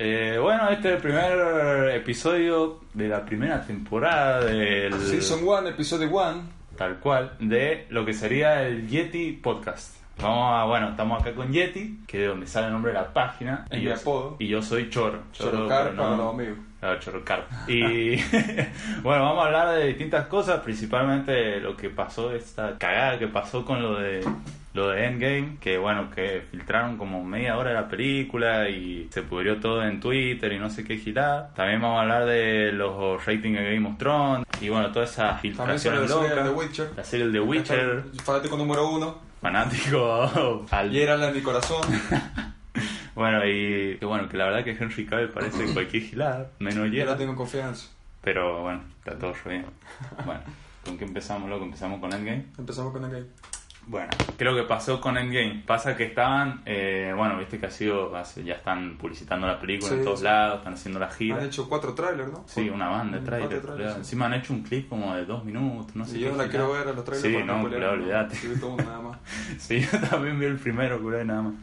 Eh, bueno, este es el primer episodio de la primera temporada del... Season 1, episodio 1. Tal cual, de lo que sería el Yeti Podcast. Vamos a, bueno, estamos acá con Yeti, que es de donde sale el nombre de la página. Es y mi yo, apodo. Y yo soy Choro. Chorocar pero para no- los amigos. Claro, Chorocar. Y bueno, vamos a hablar de distintas cosas, principalmente lo que pasó, esta cagada que pasó con lo de lo de Endgame, que bueno, que filtraron como media hora de la película y se pudrió todo en Twitter y no sé qué girada. También vamos a hablar de los ratings de Game of Thrones y bueno, todas esas filtraciones la serie de locas. The Witcher. La serie de The Witcher, Fanático número uno. fanático al Geralt en mi corazón. Bueno, y que bueno, que la verdad que Henry Cavill parece cualquier gilada, menos Yo la tengo confianza. Pero bueno, está todo bien. Bueno, ¿con qué empezamos, loco? Empezamos con Endgame. Empezamos con el game. Bueno, ¿qué es lo que pasó con Endgame? Pasa que estaban, eh, bueno, viste que ha sido, ya están publicitando la película en todos sí. lados, están haciendo la gira. Han hecho cuatro trailers, ¿no? Sí, una banda de Mm, trailers. trailers, sí. Encima han hecho un clip como de dos minutos, no sé Y yo no la quiero ver a los trailers Sí, no, culiao, olvídate. Sí, todo nada más. Sí, yo también vi el primero, culo, nada más.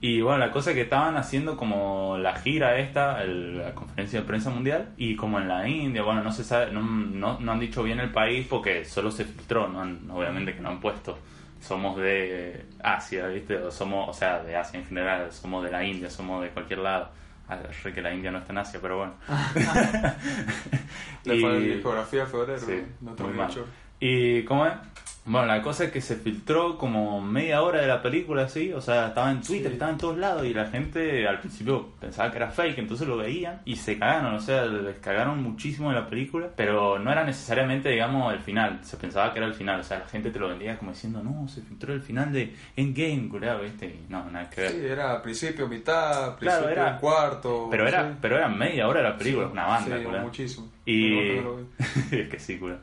Y bueno, la cosa es que estaban haciendo como la gira esta, el- la conferencia de prensa mundial, y como en la India, bueno, no se sabe, no, no, no han dicho bien el país porque solo se filtró, no han- obviamente que no han puesto. Somos de Asia, ¿viste? O somos, o sea, de Asia en general, somos de la India, somos de cualquier lado. Ah, re que la India no está en Asia, pero bueno. La Y- geografía febrero. Sí, no muy tengo mal. ¿Y cómo es? Bueno, la cosa es que se filtró como media hora de la película, así, o sea, estaba en Twitter, Sí. estaba en todos lados y la gente al principio pensaba que era fake, entonces lo veían y se cagaron, o sea, les cagaron muchísimo de la película, pero no era necesariamente, digamos, el final, se pensaba que era el final, o sea, la gente te lo vendía como diciendo, no, se filtró el final de Endgame, culiao, ¿viste? Y no, nada que ver. Sí, era principio, mitad, Claro, principio, era- cuarto. Pero era, sí. pero era media hora de la película, Sí, una banda, sí, culiao. muchísimo. Y es que sí, culo.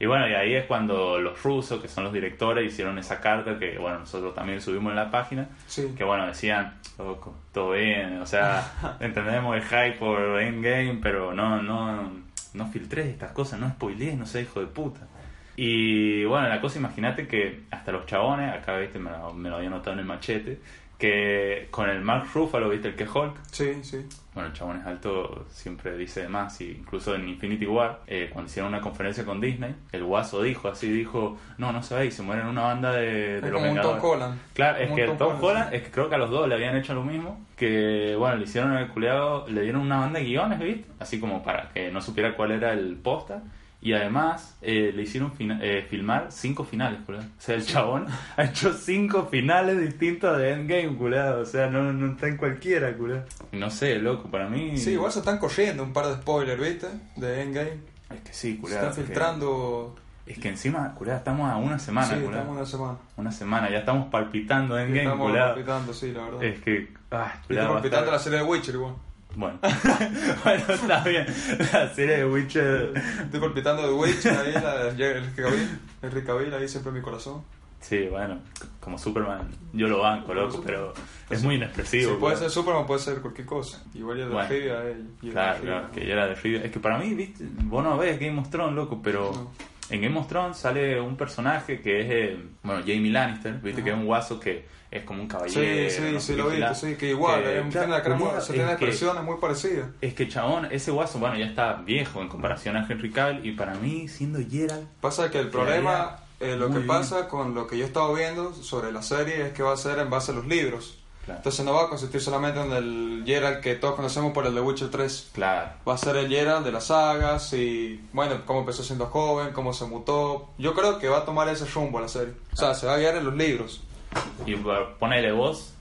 Y bueno, y ahí es cuando los rusos, que son los directores, hicieron esa carta que, bueno, nosotros también subimos en la página, Sí. que bueno, decían, loco, todo bien, o sea, entendemos el hype por Endgame, pero no, no, no filtres estas cosas, no spoilees, no sé, hijo de puta. Y bueno, la cosa, imagínate que hasta los chabones, acá viste, me lo, me lo había notado en el machete, que con el Mark Ruffalo, viste, el que Hulk, Sí, sí. bueno, el chabón es alto, siempre dice de más, y incluso en Infinity War, eh, cuando hicieron una conferencia con Disney, el guaso dijo así, dijo, no, no y se muere en una banda de, Es de los como un. Tom Holland. Claro, es que Tom Tom Holland, Holland, es que creo que a los dos le habían hecho lo mismo, que bueno, le hicieron el culeado, le dieron una banda de guiones, ¿viste? Así como para que no supiera cuál era el posta. Y además eh, le hicieron eh, filmar cinco finales, culiao. O sea, el chabón ha hecho cinco finales distintos de Endgame, culiao. O sea, no, no está en cualquiera, culiao. Y No sé, loco, para mí... Sí, igual se están corriendo un par de spoilers, ¿viste? De Endgame. Es que sí, Se culiao. están filtrando. Es que encima, culiao, estamos a una semana, sí, culiao. estamos una semana. Una semana, ya estamos palpitando Endgame, estamos culiao. palpitando, sí, la verdad. Es que... Ah, palpitando estar- la serie de Witcher igual. Bueno, bueno, está bien. La serie de Witcher. Estoy palpitando de Witcher ahí, la de Henry Cavill. Henry Cavill ahí siempre en mi corazón. Sí, bueno, como Superman, yo lo banco, loco, pero es muy Si inexpresivo. puede claro. ser Superman, puede ser cualquier cosa. Igual ya de Bueno. Rivia, eh, y de Claro, claro, que ya era de Rivia. Es que para mí, viste, vos no ves Game of Thrones, loco, pero No. En Game of Thrones sale un personaje que es, eh, bueno, Jamie Lannister, viste, Ajá. que es un guaso que es como un caballero. Sí, sí, no sí, lo viste, sí, que igual, Que, tiene la cara muy, se tiene es que- expresiones muy parecidas. Es que chabón, ese guaso, bueno, ya está viejo en comparación a Henry Cavill y para mí, siendo Geralt, Pasa que el problema, eh, lo que bien. pasa con lo que yo he estado viendo sobre la serie es que va a ser en base a los libros. Claro, Entonces no va a consistir solamente en el Geralt que todos conocemos por el de Witcher 3. claro, Va a ser el Geralt de las sagas y, bueno, cómo empezó siendo joven, cómo se mutó. Yo creo que va a tomar ese rumbo la serie. O sea, se va a guiar en los libros. Y ponele vos,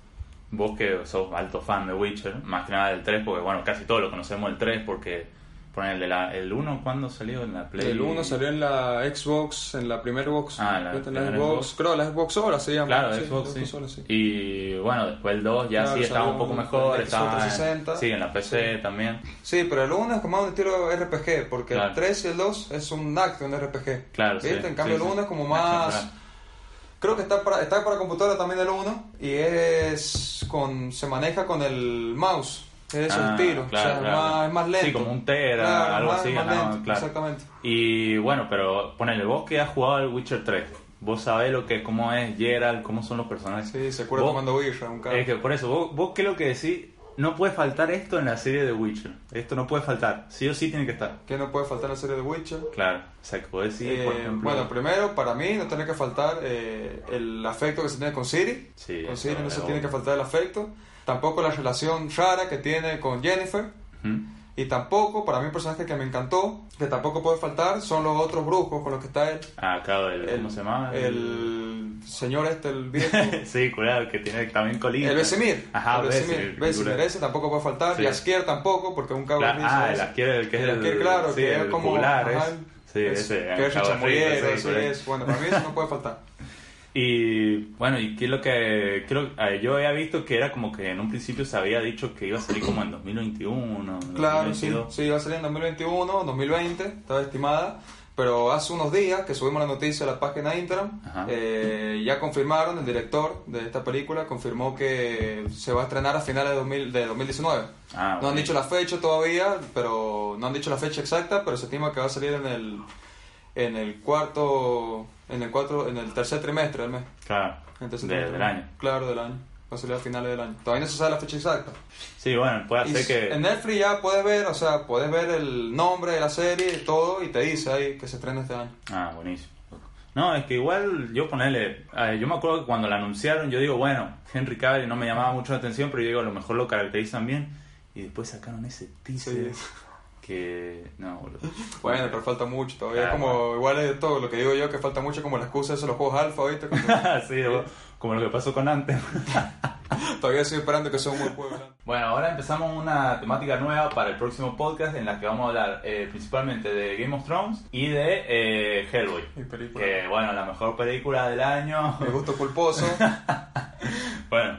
vos que sos alto fan de Witcher, más que nada del 3, porque bueno, casi todos lo conocemos del 3, porque ponele la, el 1, ¿cuándo salió en la Play? El 1 salió en la Xbox, en la primera Xbox. Ah, la en la Xbox. Xbox. Creo la Xbox ahora se llama. Claro, Sí, Xbox, sí. consola, sí. Y bueno, después el 2 ya Claro, sí estaba un poco mejor, estaba en, 360. sí, en la PC también. Sí, pero el 1 es como un estilo RPG, porque Claro. el 3 y el 2 es un acto, un RPG. Claro, sí, ¿Viste? En cambio el sí. 1 es como más... Creo que está para, está para computadora también el 1 y es con se maneja con el mouse. Es Ah, el tiro, claro, o sea, claro. es, más, es más lento. Sí, como un Tera, Claro, algo más- así, más ¿no? lento, Claro. Exactamente. Y bueno, pero ponele, vos que has jugado al Witcher 3, vos sabés lo que, cómo es Geralt, cómo son los personajes. Sí, se Vos- tomando birra, un carro. Es que por eso, vos, vos qué es lo que decís no puede faltar esto en la serie de Witcher. Esto no puede faltar. Sí o sí tiene que estar. ¿Qué no puede faltar en la serie de Witcher? Claro. O sea, que podés decir, por Eh, ejemplo... bueno, primero, para mí no tiene que faltar eh, el afecto que se tiene con Siri. Sí, con Siri no se obvio. tiene que faltar el afecto. Tampoco la relación rara que tiene con Jennifer. Ujú. Y tampoco, para mí, un personaje que me encantó, que tampoco puede faltar, son los otros brujos con los que está él. Ah, claro, el, ¿cómo El- se llama? El señor este, el viejo. sí, que tiene también colina. El Besemir. Ajá, el Besemir, Besemir. Ese tampoco puede faltar. Sí. Y Askier tampoco, porque es un cabrón. Ah, el Askier, el que es el- claro, sí, que es el como. ajá, es. Sí, es- ese, Que es el chamullero, sí, correcto. es. Bueno, para mí eso no puede faltar. Y bueno, y qué es lo que creo eh, yo había visto que era como que en un principio se había dicho que iba a salir como en 2021, Claro, sí, 2022. sí, va a salir en 2021, 2020, estaba estimada. Pero hace unos días que subimos la noticia a la página de Instagram, eh, ya confirmaron, el director de esta película confirmó que se va a estrenar a finales de, 2000 de 2019. Ah, No han dicho la fecha todavía, pero no han dicho la fecha exacta, pero se estima que va a salir en el en el cuarto en el cuatro en el tercer trimestre del mes. Claro, En el tercer de- trimestre del mes. año. Claro, del año. Va a salir a finales del año. Todavía no se sabe la fecha exacta. Sí, bueno, puede ser que... En Netflix ya puedes ver, o sea, puedes ver el nombre de la serie todo y te dice ahí que se estrena este año. Ah, buenísimo. No, es que igual yo ponerle, yo me acuerdo que cuando la anunciaron yo digo, bueno, Henry Cavill no me llamaba mucho la atención, pero yo digo, a lo mejor lo caracterizan bien y después sacaron ese teaser Sí. Que no, boludo. Bueno, pero falta mucho todavía. Como, igual es todo lo que digo yo, que falta mucho como la excusa de esos los juegos alfa, ¿viste? Como- sí, como lo que pasó con antes. todavía estoy esperando que sea un buen juego. ¿no? Bueno, ahora empezamos una temática nueva para el próximo podcast en la que vamos a hablar eh, principalmente de Game of Thrones y de eh, Hellboy. Mi película. Que bueno, la mejor película del año. Mi gusto culposo. bueno,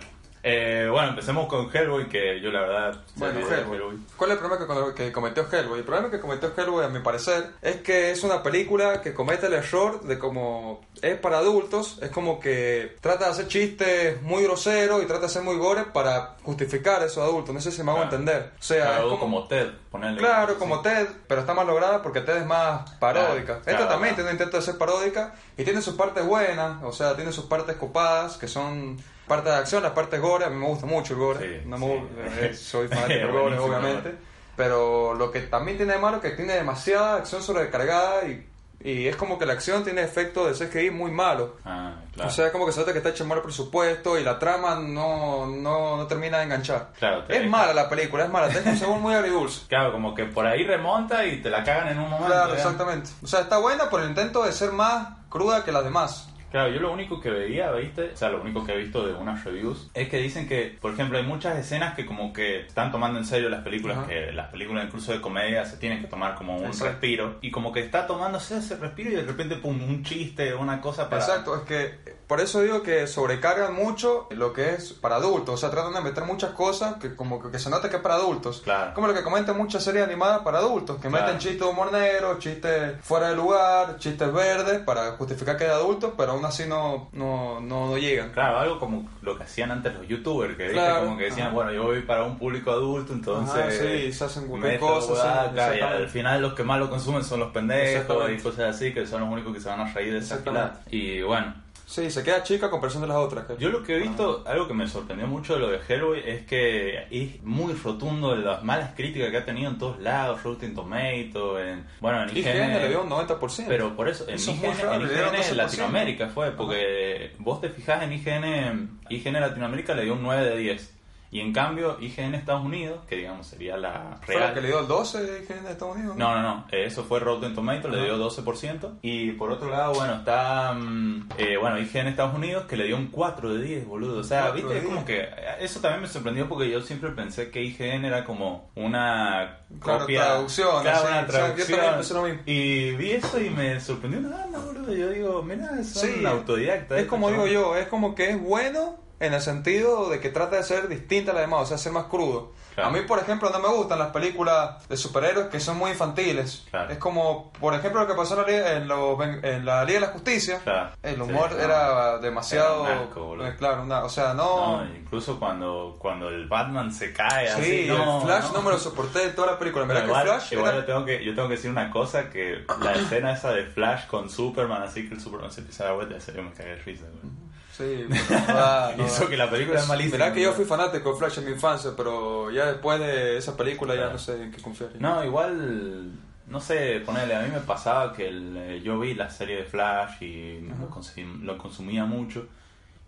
eh, bueno, empecemos con Hellboy, que yo la verdad... Bueno, de Hellboy. ¿Cuál es el problema que, que cometió Hellboy? El problema que cometió Hellboy, a mi parecer, es que es una película que comete el error de como es para adultos, es como que trata de hacer chistes muy groseros y trata de ser muy gore para justificar a esos adultos. No sé si me hago Claro. entender. O sea, Claro, es como, como Ted, ponerle... Claro, sí. como Ted, pero está más lograda porque Ted es más paródica. Claro, Esta también tiene un intento de ser paródica y tiene sus partes buenas, o sea, tiene sus partes copadas, que son partes de acción, las partes gore. A mí me gusta mucho el gore. Sí, No sí. me gu- eh, soy fanático del gore, obviamente. el Pero lo que también tiene de malo es que tiene demasiada acción sobrecargada y, y es como que la acción tiene efecto de CGI muy malo. Ah, claro. O sea, como que se nota que está hecho mal presupuesto y la trama no, no, no termina de enganchar. Claro, Es mala la película, es mala, tiene un sabor muy agridulce. Claro, como que por ahí remonta y te la cagan en un momento. Claro, exactamente. O sea, está buena por el intento de ser más cruda que las demás. Claro, yo lo único que veía, ¿viste? O sea, lo único que he visto de unas reviews es que dicen que, por ejemplo, hay muchas escenas que como que están tomando en serio las películas, Ajá. que las películas incluso de comedia se tienen que tomar como un Exacto. respiro y como que está tomándose ese respiro y de repente pum, un chiste, una cosa para... Exacto, es que por eso digo que sobrecargan mucho lo que es para adultos. O sea, tratan de meter muchas cosas que como que, que se nota que es para adultos. Claro. Como lo que comentan muchas series animadas para adultos, que Claro. meten chistes humor negro, chistes fuera de lugar, chistes verdes para justificar que es de adultos, pero aún así no, no, no, no llegan. Claro, algo como lo que hacían antes los youtubers, que. Claro, como que decían, ajá. bueno, yo voy para un público adulto, entonces... Ajá, sí, se hacen cualquier cosa, y al final los que más lo consumen son los pendejos y cosas así, que son los únicos que se van a reír de esa. Y bueno, Sí, se queda chica a comparación de las otras. que- Yo lo que he visto, algo que me sorprendió mucho de lo de Hellboy es que es muy rotundo de las malas críticas que ha tenido en todos lados, Rotten Tomato, en, bueno, en IGN le dio un 90%. pero por eso, en Eso es IGN, raro, en le dieron IGN 12%. Latinoamérica fue, porque vos te fijás en IGN, IGN Latinoamérica le dio un 9 de 10. Y en cambio, IGN Estados Unidos, que digamos sería la ¿Fue la real. que le dio el 12 de IGN de Estados Unidos? No, no, no. Eso fue Rotten Tomato, le dio 12%. Y por otro lado, bueno, está. mm, eh, bueno, IGN Estados Unidos que le dio un 4 de 10, boludo. O sea, 4 viste, es como 10. que. eh, Eso también me sorprendió porque yo siempre pensé que IGN era como una Claro, copia. traducción, Claro, una O sea, yo también traducción. pensé lo mismo. Y vi eso y me sorprendió una banda, boludo. Yo digo, mira, son Sí, autodidactas. Es como digo yo, es como que es bueno en el sentido de que trata de ser distinta a la demás, o sea, ser más crudo. Claro. A mí, por ejemplo, no me gustan las películas de superhéroes que son muy infantiles. Claro. Es como, por ejemplo, lo que pasó en la, Liga- en, la Liga de la Justicia. Claro. El humor no. era demasiado... Era un eh, claro, una- o sea, no... No, incluso cuando, cuando el Batman se cae así. sí, no, el Flash no. no me lo soporté de toda la película. Mira que igual, el Flash igual era- yo, tengo que, yo tengo que decir una cosa, que la escena esa de Flash con Superman, así que el Superman se empieza a dar vuelta, en serio me cagué de risa. güey. Sí, no Y no eso que la película es malísima. Mirá que yo fui fanático de Flash en mi infancia, pero ya después de esa película ya no sé en qué confiar. No, igual, no sé, ponele, a mí me pasaba que el, eh, yo vi la serie de Flash y lo, consum- lo consumía mucho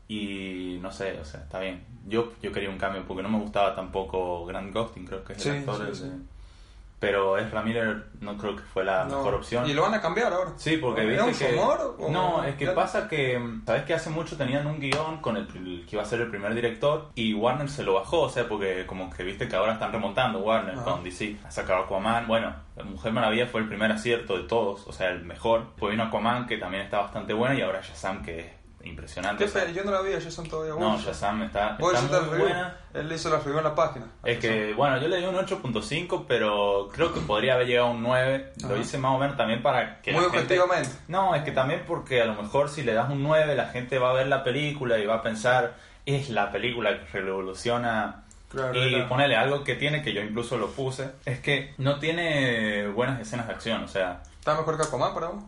y no sé, o sea, está bien. Yo, yo quería un cambio porque no me gustaba tampoco Grant Gustin, creo que es el Sí, actor. sí. de- Pero Ezra Miller no creo que fue la No. mejor opción. Y lo van a cambiar ahora. Sí, porque ¿Era viste un que... rumor o- No, es que ya- pasa que... ¿Sabes que hace mucho tenían un guion con el, el que iba a ser el primer director y Warner se lo bajó? O sea, porque como que viste que ahora están remontando Warner Ajá. con DC. Ha sacado Aquaman. Bueno, Mujer Maravilla fue el primer acierto de todos, o sea, el mejor. Pues vino Aquaman, que también está bastante buena, y ahora Shazam, que es impresionante. ¿Qué o sea, pe- Yo no la vi, son todavía no, buenos. Shazam está, ¿Vos está muy review? buena. Él hizo la review en la página. Es que, bueno, yo le di un 8.5, pero creo que podría haber llegado a un 9. Lo hice más o menos también para que Muy la gente- objetivamente. No, es que también porque a lo mejor si le das un 9, la gente va a ver la película y va a pensar, es la película que revoluciona. Claro, y era- ponele algo que tiene, que yo incluso lo puse, es que no tiene buenas escenas de acción. O sea, ¿Está mejor que Aquaman para vos?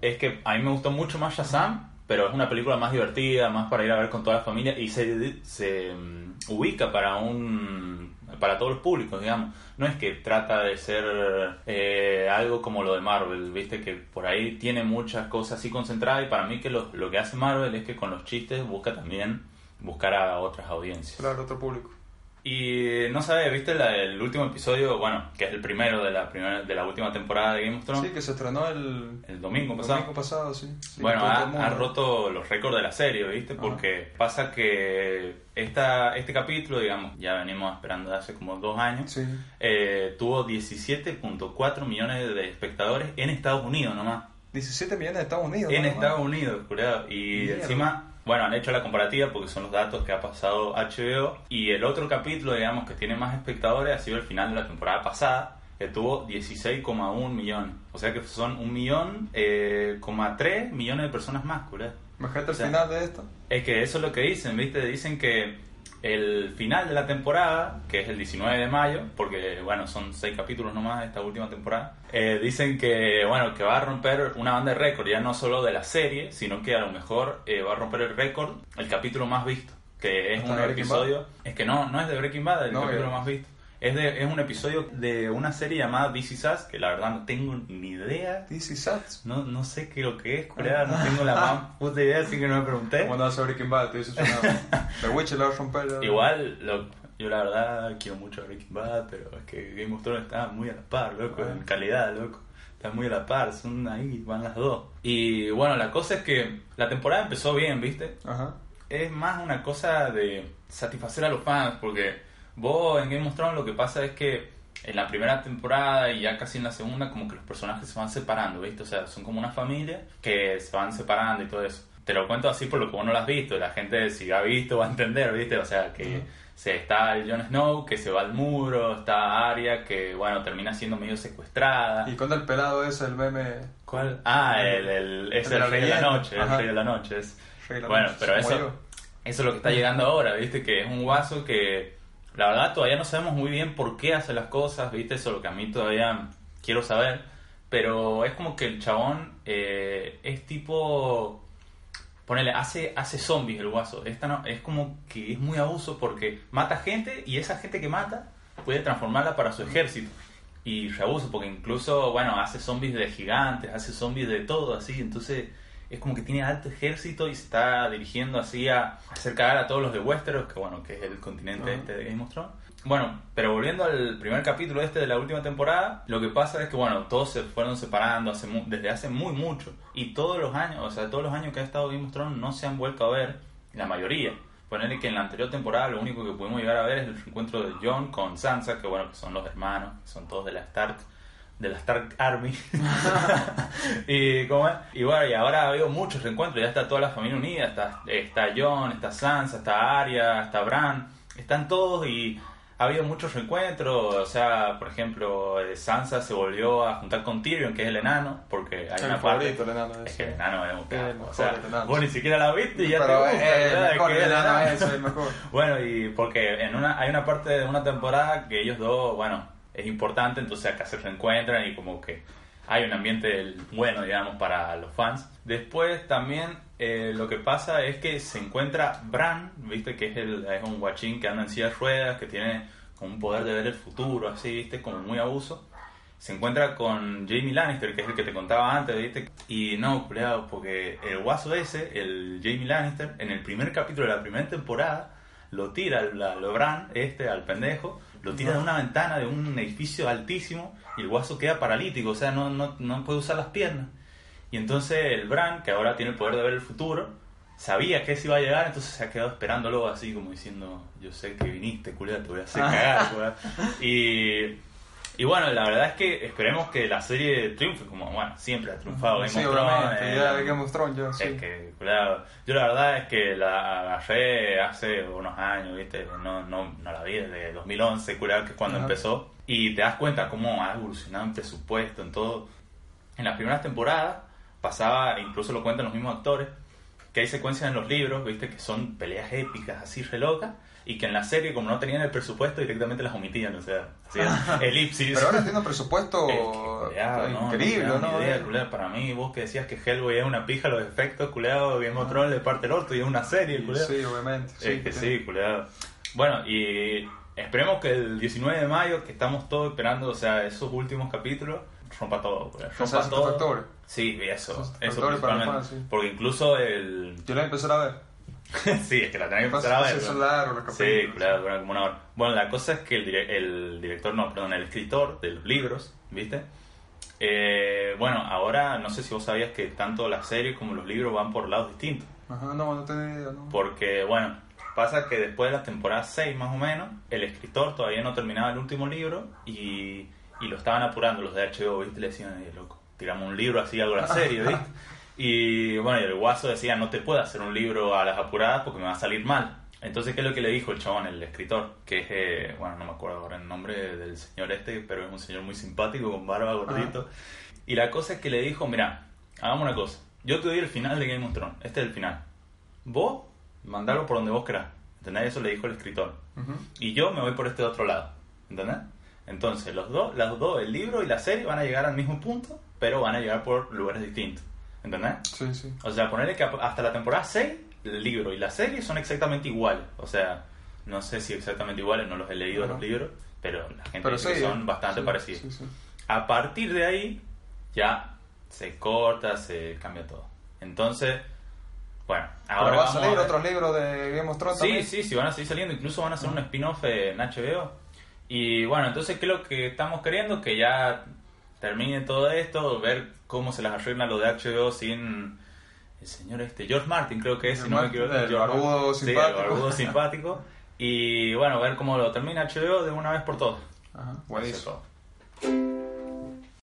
es que a mí me gustó mucho más Shazam, pero es una película más divertida, más para ir a ver con toda la familia y se, se mm, ubica para un para todos los públicos, digamos. No es que trata de ser eh, algo como lo de Marvel, viste que por ahí tiene muchas cosas así concentradas y para mí que lo, lo que hace Marvel es que con los chistes busca también buscar a otras audiencias. Claro, otro público. Y no sabes, viste la- el último episodio, bueno, que es el primero de la primera de la última temporada de Game of Thrones, Sí, que se estrenó el, el domingo el pasado. domingo pasado, sí. Sí, Bueno, ha, el roto los récords de la serie, ¿viste? Porque pasa que esta, este capítulo, digamos, ya venimos esperando de hace como dos años, Sí. eh, tuvo 17.4 millones de espectadores en Estados Unidos nomás. 17 millones de Estados Unidos. En. Estados Unidos, curado. Y Mierda. encima, bueno, han hecho la comparativa porque son los datos que ha pasado HBO. Y el otro capítulo, digamos, que tiene más espectadores ha sido el final de la temporada pasada, que tuvo 16,1 millones. O sea que son un millón, eh, coma tres millones de personas más, curado. Imagínate el O sea, final de esto. Es que eso es lo que dicen, ¿viste? Dicen que el final de la temporada, que es el 19 de mayo, porque, bueno, son seis capítulos nomás esta última temporada, eh, dicen que, bueno, que va a romper una banda de récord, ya no solo de la serie, sino que a lo mejor eh, va a romper el récord el capítulo más visto, que es ¿Hasta un episodio... Es que no, no es de Breaking Bad, el No, capítulo ya. más visto. Es, de, es un episodio de una serie llamada This Is Us, que la verdad no tengo ni idea This is Sats. no, no sé qué lo que es, Corea, no tengo la más puta idea, así que no me pregunté. Cuando hace Breaking Bad, te dice una... The Witcher la va a romper. ya. Igual, lo- yo la verdad quiero mucho a Breaking Bad, pero es que Game of Thrones está muy a la par, loco, Ah. en calidad, loco. Está muy a la par, son ahí, van las dos. Y bueno, la cosa es que la temporada empezó bien, ¿viste? Ajá. Es más una cosa de satisfacer a los fans, porque vos en Game of Thrones lo que pasa es que en la primera temporada y ya casi en la segunda como que los personajes se van separando, ¿viste? O sea, son como una familia que se van separando y todo eso. Te lo cuento así por lo que vos no lo has visto, la gente si lo ha visto va a entender, ¿viste? O sea, que Ujú. se está el Jon Snow que se va al muro, está Arya que, bueno, termina siendo medio secuestrada. Y con el pelado ese, el meme... ¿Cuál? Ah, el, el- es El el rey de la noche, el rey de la noche. Es, Rey de la bueno, Noche, pero eso, eso es lo que está llegando ahora, ¿viste? Que es un guaso que la verdad todavía no sabemos muy bien por qué hace las cosas, ¿viste? Eso es lo que a mí todavía quiero saber. Pero es como que el chabón eh, es tipo... Ponele, hace, hace zombies el guaso. Esta no, es como que es muy abuso porque mata gente y esa gente que mata puede transformarla para su ejército. Y reabuso porque incluso, bueno, hace zombies de gigantes, hace zombies de todo así. Entonces es como que tiene alto ejército y se está dirigiendo así a hacer cagar a todos los de Westeros, que bueno, que es el continente Ajá. este de Game of Thrones. Bueno, pero volviendo al primer capítulo este de la última temporada, lo que pasa es que, bueno, todos se fueron separando hace mu- desde hace muy mucho. Y todos los años, o sea, todos los años que ha estado Game of Thrones no se han vuelto a ver, la mayoría. Ponerle que en la anterior temporada lo único que pudimos llegar a ver es el reencuentro de Jon con Sansa, que bueno, que son los hermanos, son todos de la Stark, de la Stark Army. y, ¿cómo es? y bueno, y ahora ha habido muchos reencuentros, ya está toda la familia unida, está, está Jon, está Sansa, está Arya, está Bran, están todos y ha habido muchos reencuentros, o sea, por ejemplo, eh, Sansa se volvió a juntar con Tyrion, que es el enano, porque hay El una favorito, parte... el enano Es que el enano es un o sea, vos ni siquiera la viste y ya Pero te gusta, eh, el mejor, Que el enano el mejor. Bueno, y porque en una hay una parte de una temporada que ellos dos, bueno, es importante, entonces acá se reencuentran y como que hay un ambiente bueno, digamos, para los fans. Después también eh, lo que pasa es que se encuentra Bran, viste, que es, el, es un guachín que anda en silla de ruedas, que tiene como un poder de ver el futuro, así, viste, como muy abuso. Se encuentra con Jamie Lannister, que es el que te contaba antes, viste. Y no, cuidado, porque el guaso ese, el Jamie Lannister, en el primer capítulo de la primera temporada, lo tira al Bran, este, al pendejo, lo tira de una ventana de un edificio altísimo y el guaso queda paralítico, o sea, no, no, no puede usar las piernas. Y entonces el Bran, que ahora tiene el poder de ver el futuro, sabía que se iba a llegar, entonces se ha quedado esperándolo así como diciendo, yo sé que viniste, culiado, te voy a hacer cagar, Y, y bueno, la verdad es que esperemos que la serie triunfe, como bueno, siempre ha triunfado Game sí, of Thrones. Eh, ya de Game of Thrones, yo, sí. Es que, claro, yo la verdad es que la agarré hace unos años, ¿viste? No, no, no la vi desde 2011, culiado, que es cuando empezó. Y te das cuenta cómo ha evolucionado en presupuesto, en todo. En las primeras temporadas pasaba, incluso lo cuentan los mismos actores, que hay secuencias en los libros, viste, que son peleas épicas así re locas, y que en la serie, como no tenían el presupuesto, directamente las omitían, o sea, elipsis. Pero ahora tiene un presupuesto increíble, ¿no? Para mí, vos que decías que Hellboy es una pija, los efectos, culeado, bien otro de parte del orto y es una serie, culeado. Sí, obviamente. Sí, es que sí, culeado. Bueno, y esperemos que el 19 de mayo, que estamos todos esperando, o sea, esos últimos capítulos, rompa todo, rompa todo. Sí, eso, eso principalmente. Porque incluso el... Yo la empecé a ver. sí, es que la tenés que empezar a ver. sí, claro, como una hora. Bueno, la cosa es que el, el director, no, perdón, el escritor de los libros, ¿viste? Eh, bueno, ahora no sé si vos sabías que tanto la serie como los libros van por lados distintos. Ajá, no, no tenía idea, no. Porque, bueno, pasa que después de la temporada 6 más o menos, el escritor todavía no terminaba el último libro y y lo estaban apurando los de HBO, ¿viste? Le decían, loco, tiramos un libro así, algo en serio, ¿viste? Y bueno, y el guaso decía, no te puedo hacer un libro a las apuradas porque me va a salir mal. Entonces, ¿qué es lo que le dijo el chabón, el escritor? Que es, eh, bueno, no me acuerdo ahora el nombre del señor este, pero es un señor muy simpático, con barba, gordito. Y la cosa es que le dijo, mira, hagamos una cosa. Yo te doy el final de Game of Thrones. Este es el final. Vos, mandalo por donde vos querás. ¿Entendés? Eso le dijo el escritor. Y yo me voy por este otro lado. ¿Entendés? Entonces, los dos, los dos, el libro y la serie van a llegar al mismo punto, pero van a llegar por lugares distintos. ¿Entendés? Sí, sí. O sea, ponerle que hasta la temporada 6, el libro y la serie son exactamente iguales. O sea, no sé si exactamente iguales, no los he leído los libros, pero la gente dice que son bastante parecidos. A partir de ahí, ya se corta, se cambia todo. Entonces, bueno, ahora. va a salir otros libros de Game of Thrones? Sí, sí, sí, van a seguir saliendo. Incluso van a hacer un spin-off en HBO y bueno, entonces, ¿qué es lo que estamos queriendo? Que ya termine todo esto, ver cómo se las arregla lo de HBO sin el señor este, George Martin creo que es, si no me equivoco. El barbudo simpático. simpático. Y bueno, ver cómo lo termina HBO de una vez por todas. Ajá, buenísimo.